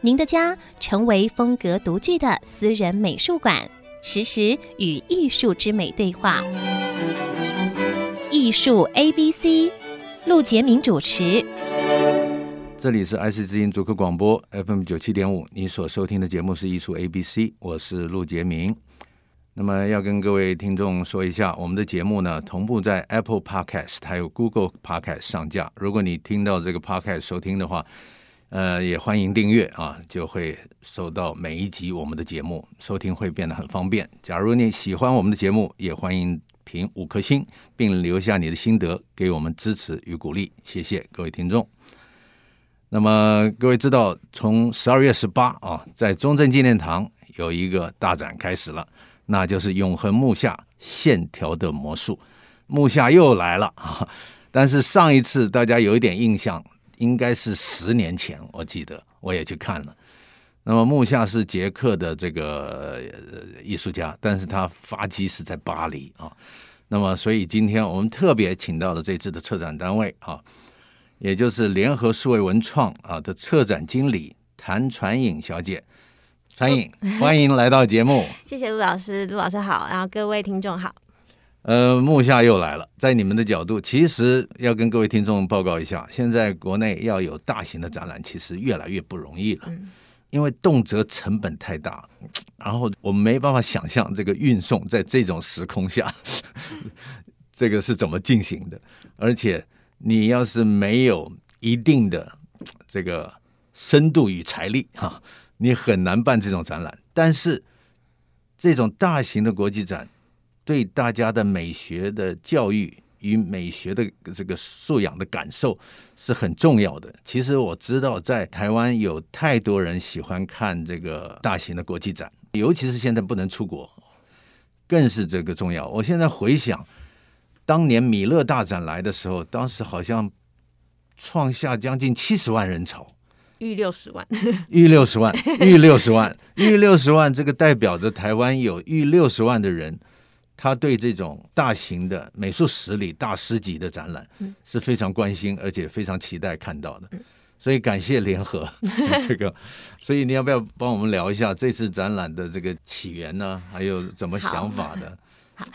您的家成为风格独具的私人美术馆，实时与艺术之美对话。艺术 A B C，陆杰明主持。这里是爱惜之音主客广播 FM 九七点五，你所收听的节目是艺术 A B C，我是陆杰明。那么要跟各位听众说一下，我们的节目呢同步在 Apple Podcast 还有 Google Podcast 上架。如果你听到这个 Podcast 收听的话，呃，也欢迎订阅啊，就会收到每一集我们的节目，收听会变得很方便。假如你喜欢我们的节目，也欢迎评五颗星，并留下你的心得，给我们支持与鼓励。谢谢各位听众。那么各位知道，从十二月十八啊，在中正纪念堂有一个大展开始了，那就是永恒木下线条的魔术，木下又来了啊！但是上一次大家有一点印象。应该是十年前，我记得我也去看了。那么木下是捷克的这个艺术家，但是他发迹是在巴黎啊。那么所以今天我们特别请到了这次的策展单位啊，也就是联合数位文创啊的策展经理谭传颖小姐。传颖，欢迎来到节目。谢谢陆老师，陆老师好，然后各位听众好。呃，木下又来了。在你们的角度，其实要跟各位听众报告一下，现在国内要有大型的展览，其实越来越不容易了，嗯、因为动辄成本太大，然后我们没办法想象这个运送在这种时空下，这个是怎么进行的。而且你要是没有一定的这个深度与财力哈，你很难办这种展览。但是这种大型的国际展，对大家的美学的教育与美学的这个素养的感受是很重要的。其实我知道，在台湾有太多人喜欢看这个大型的国际展，尤其是现在不能出国，更是这个重要。我现在回想，当年米勒大展来的时候，当时好像创下将近七十万人潮，逾六十万，逾六十万，逾六十万，逾六十万，这个代表着台湾有逾六十万的人。他对这种大型的美术史里大师级的展览是非常关心，而且非常期待看到的，所以感谢联合 这个。所以你要不要帮我们聊一下这次展览的这个起源呢？还有怎么想法的？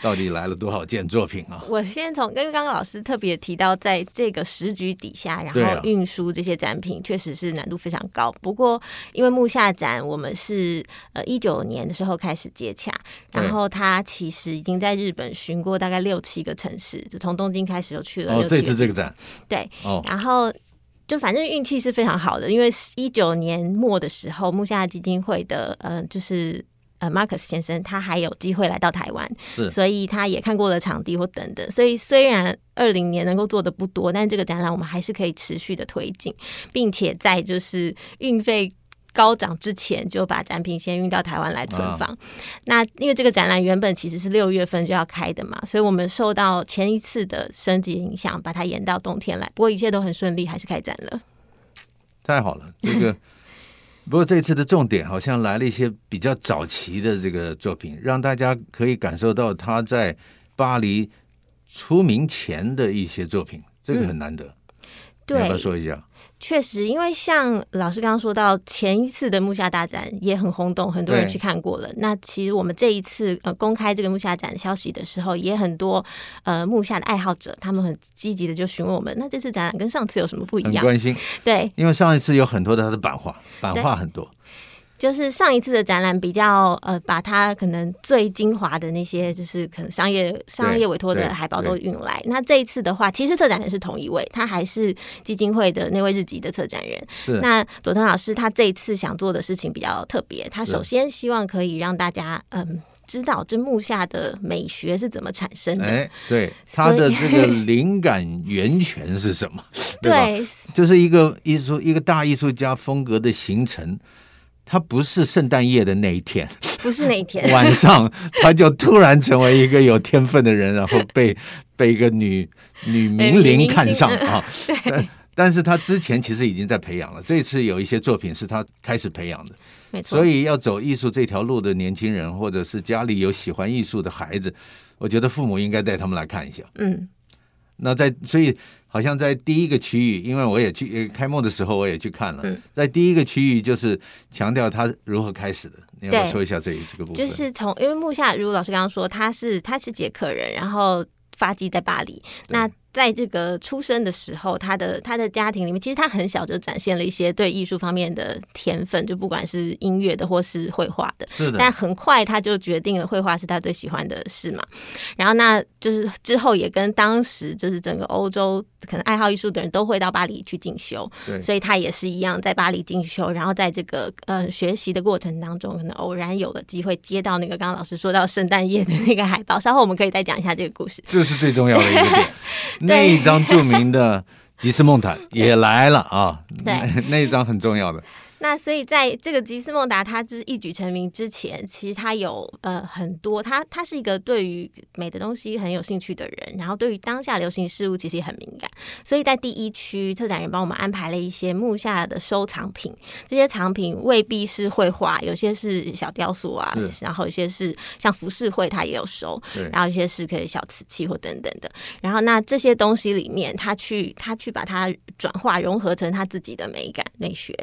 到底来了多少件作品啊？我先从，因为刚刚老师特别提到，在这个时局底下，然后运输这些展品，确实是难度非常高。不过，因为木下展，我们是呃一九年的时候开始接洽，然后他其实已经在日本巡过大概六七个城市，就从东京开始就去了。哦，这次这个展，对，哦，然后就反正运气是非常好的，因为一九年末的时候，木下基金会的呃就是。呃，Marcus 先生他还有机会来到台湾，所以他也看过了场地或等等。所以虽然二零年能够做的不多，但这个展览我们还是可以持续的推进，并且在就是运费高涨之前就把展品先运到台湾来存放。啊、那因为这个展览原本其实是六月份就要开的嘛，所以我们受到前一次的升级影响，把它延到冬天来。不过一切都很顺利，还是开展了。太好了，这个。不过这次的重点好像来了一些比较早期的这个作品，让大家可以感受到他在巴黎出名前的一些作品，这个很难得。对、嗯，要不要说一下？确实，因为像老师刚刚说到，前一次的木下大展也很轰动，很多人去看过了。那其实我们这一次呃公开这个木下展消息的时候，也很多呃木下的爱好者，他们很积极的就询问我们，那这次展览跟上次有什么不一样？很关心。对，因为上一次有很多的它的版画，版画很多。就是上一次的展览比较呃，把它可能最精华的那些，就是可能商业商业委托的海报都运来。那这一次的话，其实策展人是同一位，他还是基金会的那位日籍的策展人。那佐藤老师他这一次想做的事情比较特别，他首先希望可以让大家嗯知道这木下的美学是怎么产生的。哎，对，他的这个 灵感源泉是什么？对，对，就是一个艺术一个大艺术家风格的形成。他不是圣诞夜的那一天，不是那一天晚上，他就突然成为一个有天分的人，然后被 被一个女女名伶看上啊。但但是他之前其实已经在培养了，这次有一些作品是他开始培养的，没错。所以要走艺术这条路的年轻人，或者是家里有喜欢艺术的孩子，我觉得父母应该带他们来看一下。嗯，那在所以。好像在第一个区域，因为我也去开幕的时候，我也去看了。嗯、在第一个区域，就是强调他如何开始的。你要不要说一下这这个部分？就是从因为木下，如老师刚刚说，他是他是捷克人，然后发迹在巴黎。那在这个出生的时候，他的他的家庭里面，其实他很小就展现了一些对艺术方面的天分，就不管是音乐的或是绘画的。是的。但很快他就决定了绘画是他最喜欢的事嘛。然后那就是之后也跟当时就是整个欧洲可能爱好艺术的人都会到巴黎去进修。对。所以他也是一样在巴黎进修，然后在这个呃学习的过程当中，可能偶然有了机会接到那个刚刚老师说到圣诞夜的那个海报。稍后我们可以再讲一下这个故事。这是最重要的一个点。那一张著名的吉斯梦坦 也来了啊！对，那一张很重要的。那所以，在这个吉斯孟达他就是一举成名之前，其实他有呃很多，他他是一个对于美的东西很有兴趣的人，然后对于当下流行事物其实也很敏感。所以在第一区，策展人帮我们安排了一些木下的收藏品，这些藏品未必是绘画，有些是小雕塑啊，然后有些是像浮世绘，他也有收，然后有些是可以小瓷器或等等的。然后那这些东西里面，他去他去把它转化融合成他自己的美感美学，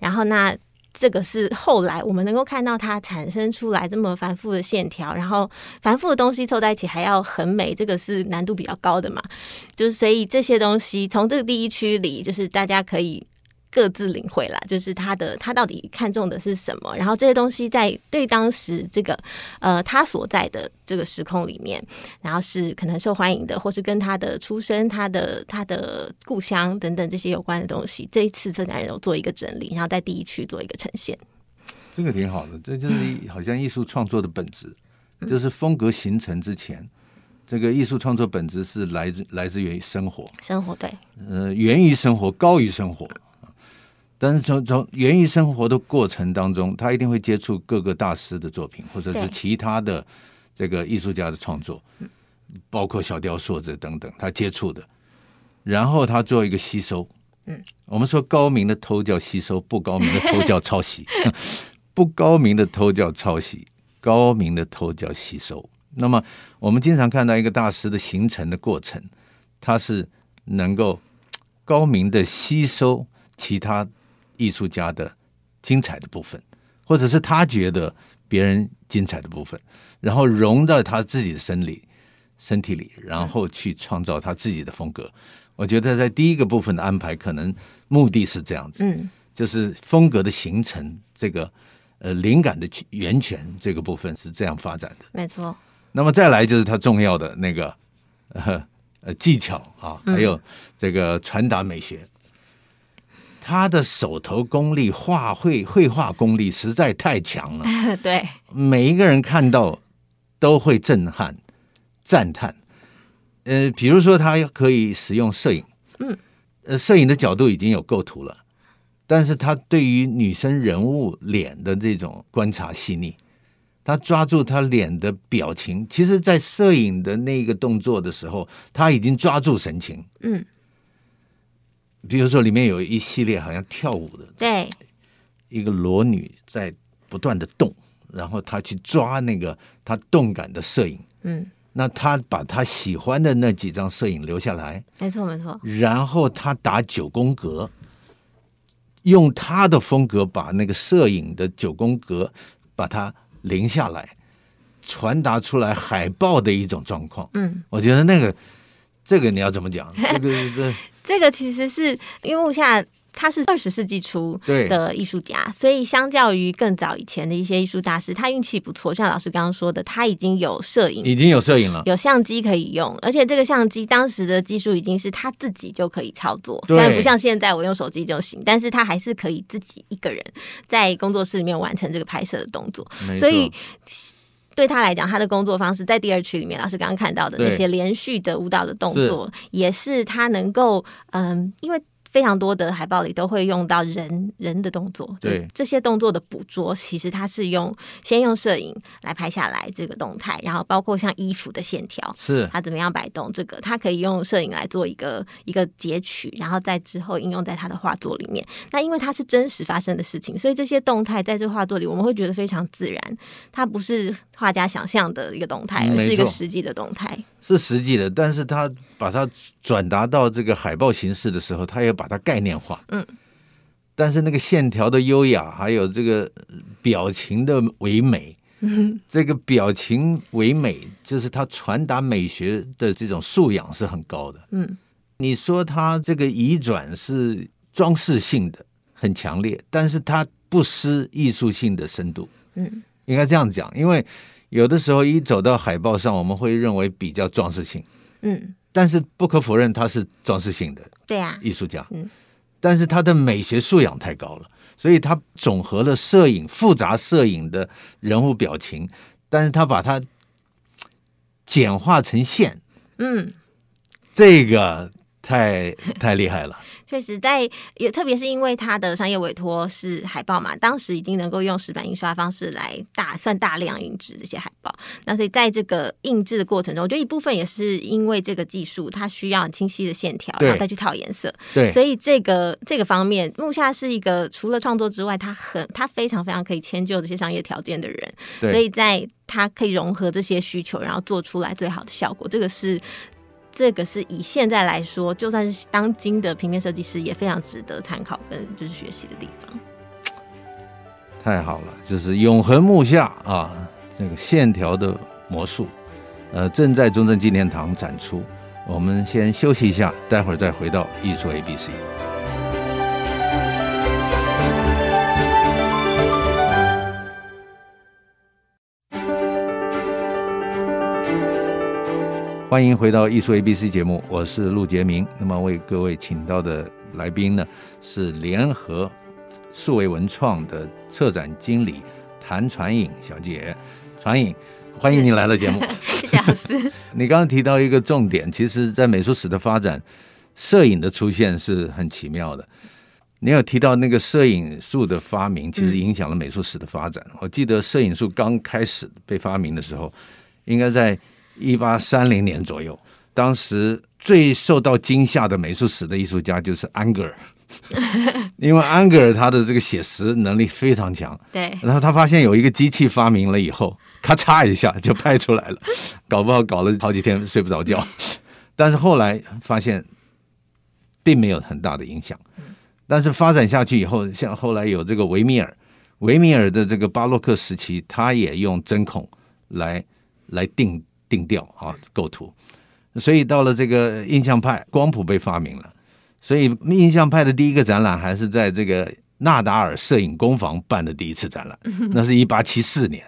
然后。然后那这个是后来我们能够看到它产生出来这么繁复的线条，然后繁复的东西凑在一起还要很美，这个是难度比较高的嘛？就是所以这些东西从这个第一区里，就是大家可以。各自领会啦，就是他的他到底看重的是什么，然后这些东西在对当时这个呃他所在的这个时空里面，然后是可能受欢迎的，或是跟他的出生、他的他的故乡等等这些有关的东西，这一次策展人有做一个整理，然后在第一区做一个呈现。这个挺好的，这就是好像艺术创作的本质，嗯、就是风格形成之前，这个艺术创作本质是来自来自于生活，生活对，呃，源于生活，高于生活。但是从从源于生活的过程当中，他一定会接触各个大师的作品，或者是其他的这个艺术家的创作，包括小雕塑者等等，他接触的，然后他做一个吸收。嗯，我们说高明的偷叫吸收，不高明的偷叫抄袭，不高明的偷叫抄袭，高明的偷叫吸收。那么我们经常看到一个大师的形成的过程，他是能够高明的吸收其他。艺术家的精彩的部分，或者是他觉得别人精彩的部分，然后融到他自己的生理身体里，然后去创造他自己的风格。我觉得在第一个部分的安排，可能目的是这样子，嗯，就是风格的形成，这个呃灵感的源泉这个部分是这样发展的，没错。那么再来就是他重要的那个呃呃技巧啊，还有这个传达美学。他的手头功力、画绘、绘画功力实在太强了。对，每一个人看到都会震撼、赞叹。呃，比如说他可以使用摄影，嗯，呃，摄影的角度已经有构图了，但是他对于女生人物脸的这种观察细腻，他抓住她脸的表情，其实，在摄影的那个动作的时候，他已经抓住神情，嗯。比如说，里面有一系列好像跳舞的，对，一个裸女在不断的动，然后她去抓那个她动感的摄影，嗯，那她把她喜欢的那几张摄影留下来，没错没错，然后她打九宫格，用他的风格把那个摄影的九宫格把它临下来，传达出来海报的一种状况，嗯，我觉得那个这个你要怎么讲？这个这。这个其实是因为现在他是二十世纪初的艺术家，所以相较于更早以前的一些艺术大师，他运气不错。像老师刚刚说的，他已经有摄影，已经有摄影了，有相机可以用，而且这个相机当时的技术已经是他自己就可以操作，虽然不像现在我用手机就行，但是他还是可以自己一个人在工作室里面完成这个拍摄的动作，所以。对他来讲，他的工作方式在第二区里面，老师刚刚看到的那些连续的舞蹈的动作，也是他能够嗯，因为非常多的海报里都会用到人人的动作，对。这些动作的捕捉，其实它是用先用摄影来拍下来这个动态，然后包括像衣服的线条，是。它怎么样摆动，这个它可以用摄影来做一个一个截取，然后在之后应用在他的画作里面。那因为它是真实发生的事情，所以这些动态在这画作里我们会觉得非常自然，它不是画家想象的一个动态，而是一个实际的动态，是实际的，但是他把它转达到这个海报形式的时候，他也把它概念化。嗯，但是那个线条的优雅，还有这个表情的唯美，嗯，这个表情唯美，就是他传达美学的这种素养是很高的。嗯，你说他这个移转是装饰性的，很强烈，但是他不失艺术性的深度。嗯，应该这样讲，因为有的时候一走到海报上，我们会认为比较装饰性。嗯。但是不可否认，他是装饰性的，对呀，艺术家。嗯，但是他的美学素养太高了，所以他总和了摄影复杂摄影的人物表情，但是他把它简化成线。嗯，这个太太厉害了。确实在，在也特别是因为他的商业委托是海报嘛，当时已经能够用石版印刷方式来大算大量印制这些海报。那所以在这个印制的过程中，我觉得一部分也是因为这个技术，它需要很清晰的线条，然后再去套颜色。对，所以这个这个方面，木下是一个除了创作之外，他很他非常非常可以迁就这些商业条件的人。对，所以在他可以融合这些需求，然后做出来最好的效果。这个是。这个是以现在来说，就算是当今的平面设计师，也非常值得参考跟就是学习的地方。太好了，就是永恒木下啊，这个线条的魔术，呃，正在中正纪念堂展出。我们先休息一下，待会儿再回到艺术 ABC。欢迎回到艺术 ABC 节目，我是陆杰明。那么为各位请到的来宾呢，是联合数位文创的策展经理谭传颖小姐。传颖，欢迎你来到节目。谢谢老师。你刚刚提到一个重点，其实，在美术史的发展，摄影的出现是很奇妙的。你有提到那个摄影术的发明，其实影响了美术史的发展。嗯、我记得摄影术刚开始被发明的时候，应该在。一八三零年左右，当时最受到惊吓的美术史的艺术家就是安格尔，因为安格尔他的这个写实能力非常强。对，然后他发现有一个机器发明了以后，咔嚓一下就拍出来了，搞不好搞了好几天睡不着觉。但是后来发现并没有很大的影响。但是发展下去以后，像后来有这个维米尔，维米尔的这个巴洛克时期，他也用针孔来来定。定调啊，构图，所以到了这个印象派，光谱被发明了，所以印象派的第一个展览还是在这个纳达尔摄影工坊办的第一次展览，那是一八七四年，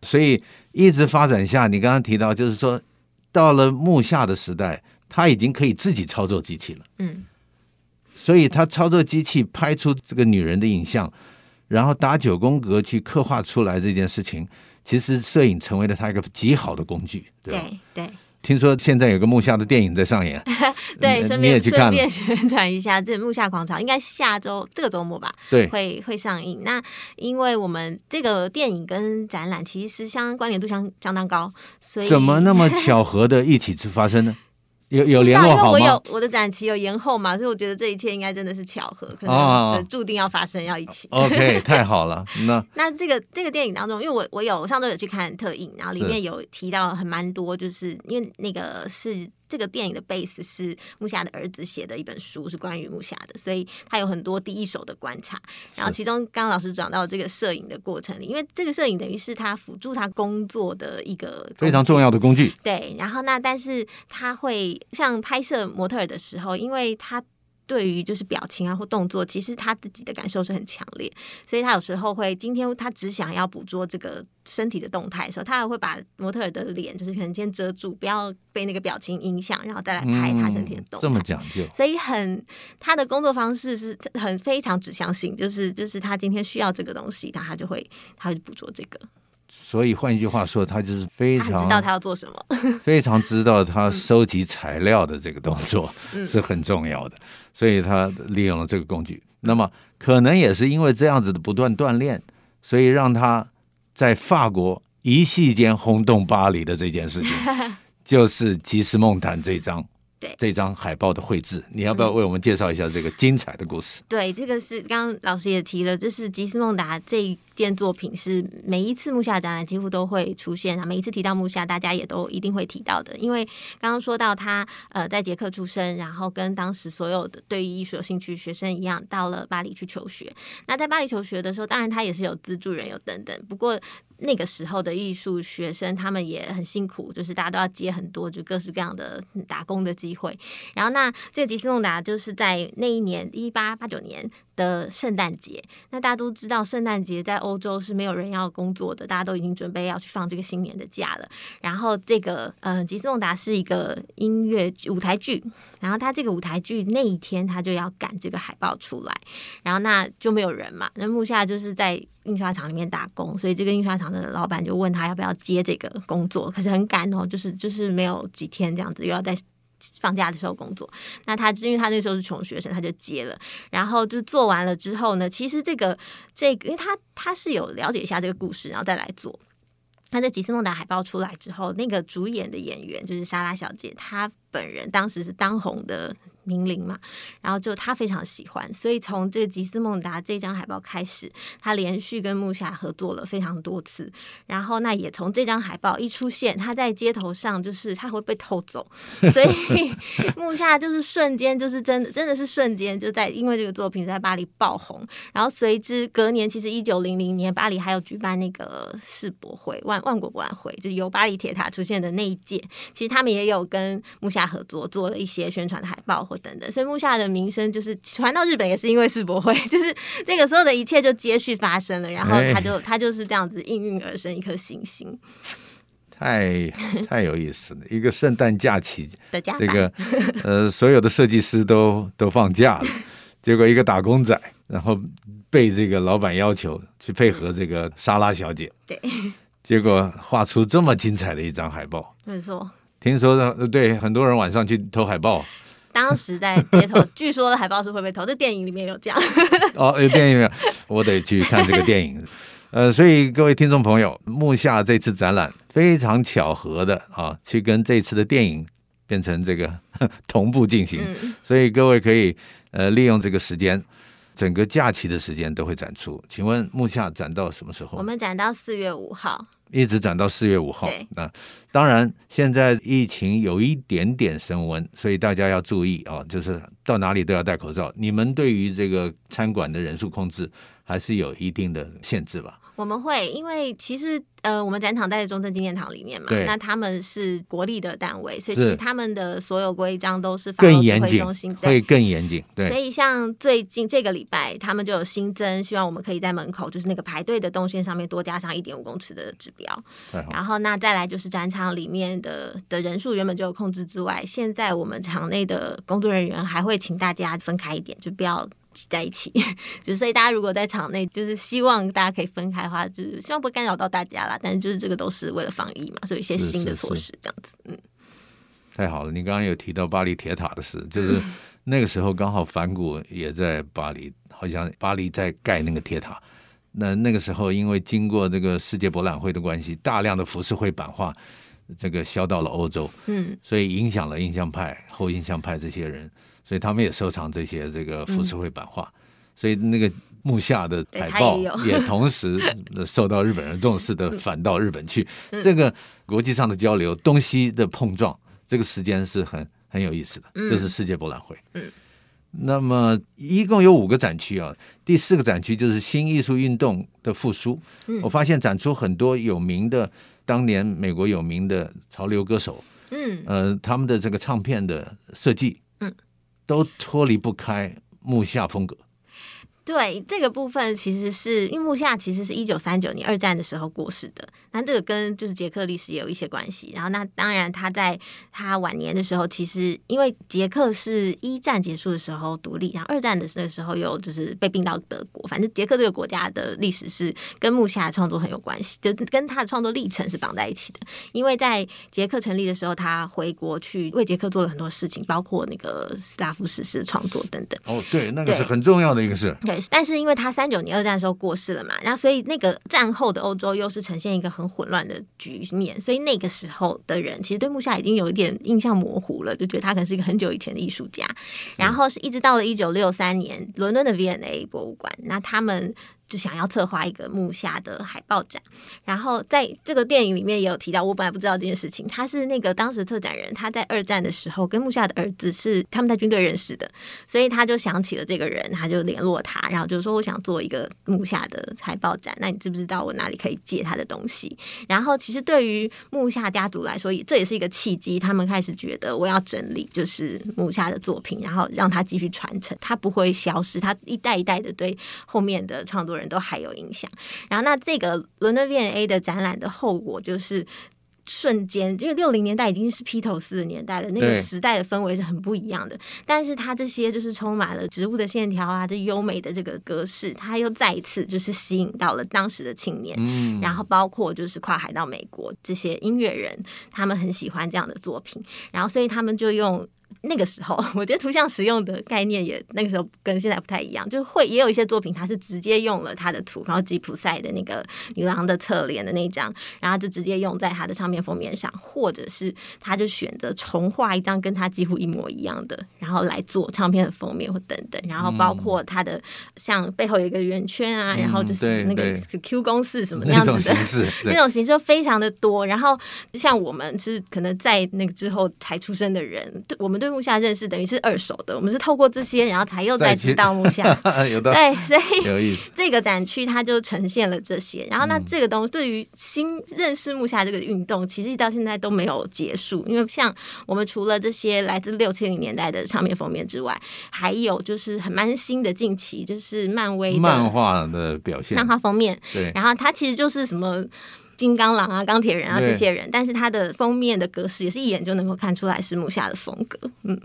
所以一直发展下，你刚刚提到，就是说到了木下的时代，他已经可以自己操作机器了，嗯，所以他操作机器拍出这个女人的影像，然后打九宫格去刻画出来这件事情。其实摄影成为了他一个极好的工具，对对，对。听说现在有个木下的电影在上演，对，顺便顺便宣传一下，这木下狂潮应该下周这个周末吧，对，会会上映。那因为我们这个电影跟展览其实相关联度相相当高，所以怎么那么巧合的一起去发生呢？有有联络好吗？因为我有我的展期有延后嘛，所以我觉得这一切应该真的是巧合，可能就注定要发生，要一起。哦、OK，太好了。那 那这个这个电影当中，因为我我有上周有去看特映，然后里面有提到很蛮多，就是因为那个是。这个电影的 base 是木下的儿子写的一本书，是关于木下的，所以他有很多第一手的观察。然后其中刚刚老师讲到这个摄影的过程里，因为这个摄影等于是他辅助他工作的一个非常重要的工具。对，然后那但是他会像拍摄模特儿的时候，因为他。对于就是表情啊或动作，其实他自己的感受是很强烈，所以他有时候会今天他只想要捕捉这个身体的动态的时候，他还会把模特儿的脸就是可能先遮住，不要被那个表情影响，然后再来拍他身体的动态。嗯，这么讲究，所以很他的工作方式是很非常指向性，就是就是他今天需要这个东西，他他就会他会捕捉这个。所以换一句话说，他就是非常知道他要做什么，非常知道他收集材料的这个动作是很重要的，所以他利用了这个工具。那么可能也是因为这样子的不断锻炼，所以让他在法国一夕间轰动巴黎的这件事情，就是吉斯梦坦这张。对这张海报的绘制，你要不要为我们介绍一下这个精彩的故事？嗯、对，这个是刚刚老师也提了，这是吉斯孟达这一件作品，是每一次木下展览几乎都会出现啊。每一次提到木下，大家也都一定会提到的，因为刚刚说到他呃在捷克出生，然后跟当时所有的对于艺术有兴趣学生一样，到了巴黎去求学。那在巴黎求学的时候，当然他也是有资助人有等等，不过。那个时候的艺术学生，他们也很辛苦，就是大家都要接很多就各式各样的打工的机会。然后，那这个吉斯梦达就是在那一年一八八九年的圣诞节。那大家都知道，圣诞节在欧洲是没有人要工作的，大家都已经准备要去放这个新年的假了。然后，这个呃，吉斯梦达是一个音乐舞台剧。然后，他这个舞台剧那一天他就要赶这个海报出来，然后那就没有人嘛。那木下就是在。印刷厂里面打工，所以这个印刷厂的老板就问他要不要接这个工作，可是很赶哦，就是就是没有几天这样子，又要在放假的时候工作。那他因为他那时候是穷学生，他就接了，然后就做完了之后呢，其实这个这个，因为他他是有了解一下这个故事，然后再来做。他在吉斯梦达海报出来之后，那个主演的演员就是莎拉小姐，她本人当时是当红的。名伶嘛，然后就他非常喜欢，所以从这个吉斯孟达这张海报开始，他连续跟木下合作了非常多次。然后那也从这张海报一出现，他在街头上就是他会被偷走，所以 木下就是瞬间就是真的真的是瞬间就在因为这个作品在巴黎爆红。然后随之隔年，其实一九零零年巴黎还有举办那个世博会万万国博览会，就是由巴黎铁塔出现的那一届，其实他们也有跟木下合作做了一些宣传的海报。等等，所以木下的名声就是传到日本，也是因为世博会，就是这个所有的一切就接续发生了，然后他就他就是这样子应运而生一颗星星，太太有意思了。一个圣诞假期的假，这个 呃，所有的设计师都都放假了，结果一个打工仔，然后被这个老板要求去配合这个莎拉小姐，对，结果画出这么精彩的一张海报，没错。听说的对很多人晚上去偷海报。当时在街头，据说的海报是会被偷，这电影里面有讲。哦，有电影有，我得去看这个电影。呃，所以各位听众朋友，木下这次展览非常巧合的啊，去跟这次的电影变成这个 同步进行，嗯，所以各位可以呃利用这个时间，整个假期的时间都会展出。请问木下展到什么时候？我们展到四月五号。一直涨到四月五号。那当然，现在疫情有一点点升温，所以大家要注意啊，就是到哪里都要戴口罩。你们对于这个餐馆的人数控制还是有一定的限制吧？我们会，因为其实呃，我们展场在中正纪念堂里面嘛，那他们是国立的单位，所以其实他们的所有规章都是更严谨，会更严谨。对，所以像最近这个礼拜，他们就有新增，希望我们可以在门口，就是那个排队的动线上面多加上一点五公尺的指标。然后那再来就是展场里面的的人数原本就有控制之外，现在我们场内的工作人员还会请大家分开一点，就不要。挤在一起，就是所以大家如果在场内，就是希望大家可以分开的话，就是希望不干扰到大家啦。但是就是这个都是为了防疫嘛，所以一些新的措施这样子。嗯，太好了，你刚刚有提到巴黎铁塔的事，就是 那个时候刚好反谷也在巴黎，好像巴黎在盖那个铁塔。那那个时候因为经过这个世界博览会的关系，大量的浮世绘版画这个销到了欧洲，嗯，所以影响了印象派、后印象派这些人。所以他们也收藏这些这个浮世绘版画，嗯，所以那个木下的海报也同时 受到日本人重视的返到日本去。嗯，这个国际上的交流，东西的碰撞，这个时间是很很有意思的。这是世界博览会。嗯，那么一共有五个展区啊，第四个展区就是新艺术运动的复苏。我发现展出很多有名的当年美国有名的潮流歌手。嗯，呃，他们的这个唱片的设计。都脱离不开木下风格。对这个部分，其实是因为木下其实是一九三九年二战的时候过世的，那这个跟就是捷克历史也有一些关系。然后那当然他在他晚年的时候，其实因为捷克是一战结束的时候独立，然后二战的时候又就是被并到德国。反正捷克这个国家的历史是跟木下的创作很有关系，就跟他的创作历程是绑在一起的。因为在捷克成立的时候，他回国去为捷克做了很多事情，包括那个斯拉夫史诗的创作等等。哦，对，那个是很重要的一个事。对，但是因为他三九年二战的时候过世了嘛，然后所以那个战后的欧洲又是呈现一个很混乱的局面，所以那个时候的人其实对木下已经有一点印象模糊了，就觉得他可能是一个很久以前的艺术家。然后是一直到了一九六三年，伦敦的 V&A 博物馆，那他们。就想要策划一个木下的海报展，然后在这个电影里面也有提到，我本来不知道这件事情，他是那个当时策展人，他在二战的时候跟木下的儿子是他们在军队认识的，所以他就想起了这个人，他就联络他，然后就说我想做一个木下的海报展，那你知不知道我哪里可以借他的东西？然后其实对于木下家族来说，也这也是一个契机，他们开始觉得我要整理就是木下的作品，然后让他继续传承，他不会消失，他一代一代的对后面的创作人都还有影响，然后那这个伦敦 V&A 的展览的后果就是瞬间，因为六零年代已经是披头士的年代了，那个时代的氛围是很不一样的。但是它这些就是充满了植物的线条啊，这优美的这个格式，它又再一次就是吸引到了当时的青年，嗯，然后包括就是跨海到美国这些音乐人，他们很喜欢这样的作品，然后所以他们就用。那个时候，我觉得图像使用的概念也那个时候跟现在不太一样，就会也有一些作品，它是直接用了他的图，然后吉普赛的那个女郎的侧脸的那张，然后就直接用在他的唱片封面上，或者是他就选择重画一张跟他几乎一模一样的，然后来做唱片的封面或等等，然后包括他的像背后有一个圆圈啊，然后就是那个 Q 公式什么那样子的那种形式，那种形式非常的多，然后就像我们是可能在那个之后才出生的人，对我们对木下认识等于是二手的，我们是透过这些，然后才又再知道木下。有的对，所以。这个展区它就呈现了这些，然后那这个东西对于新认识木下这个运动，其实到现在都没有结束。因为像我们除了这些来自六七零年代的唱片封面之外，还有就是很蛮新的近期，就是漫威漫画的表现，漫画封面。对，然后它其实就是什么。金刚狼啊，钢铁人啊，这些人，但是他的封面的格式也是一眼就能够看出来是木下的风格，嗯，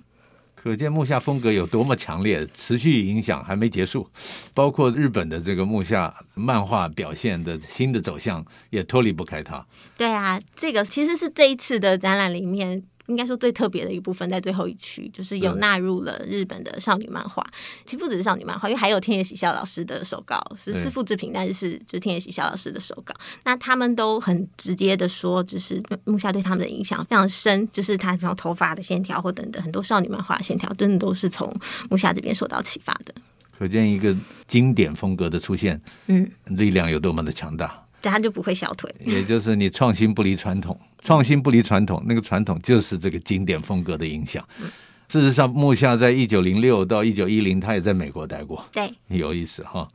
可见木下风格有多么强烈，持续影响还没结束，包括日本的这个木下漫画表现的新的走向也脱离不开他。对啊，这个其实是这一次的展览里面。应该说最特别的一部分在最后一区，就是有纳入了日本的少女漫画。其实不只是少女漫画，因为还有天野喜孝老师的手稿，是是复制品，但是是就是天野喜孝老师的手稿。那他们都很直接的说，就是木下对他们的影响非常深，就是他这种头发的线条或等等很多少女漫画的线条，真的都是从木下这边受到启发的。可见一个经典风格的出现，嗯，力量有多么的强大。这样就不会消退，也就是你创新不离传统，创新不离传统，那个传统就是这个经典风格的影响。事实上，木下在一九零六到一九一零，他也在美国待过，对，有意思哈。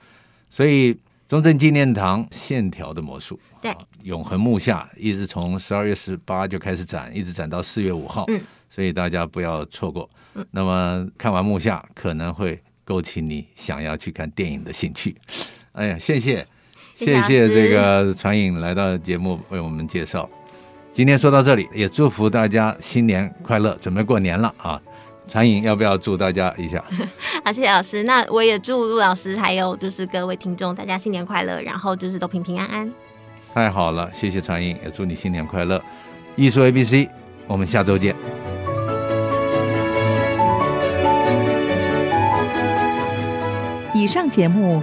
所以中正纪念堂线条的魔术，对，永恒木下一直从十二月十八就开始展，一直展到四月五号，嗯，所以大家不要错过。嗯，那么看完木下，可能会勾起你想要去看电影的兴趣。哎呀，谢谢。谢谢这个传影来到节目为我们介绍。今天说到这里，也祝福大家新年快乐，准备过年了啊！传影要不要祝大家一下？好，谢谢老师。那我也祝陆老师还有就是各位听众，大家新年快乐，然后就是都平平安安。太好了，谢谢传影，也祝你新年快乐。艺术 ABC，我们下周见。以上节目。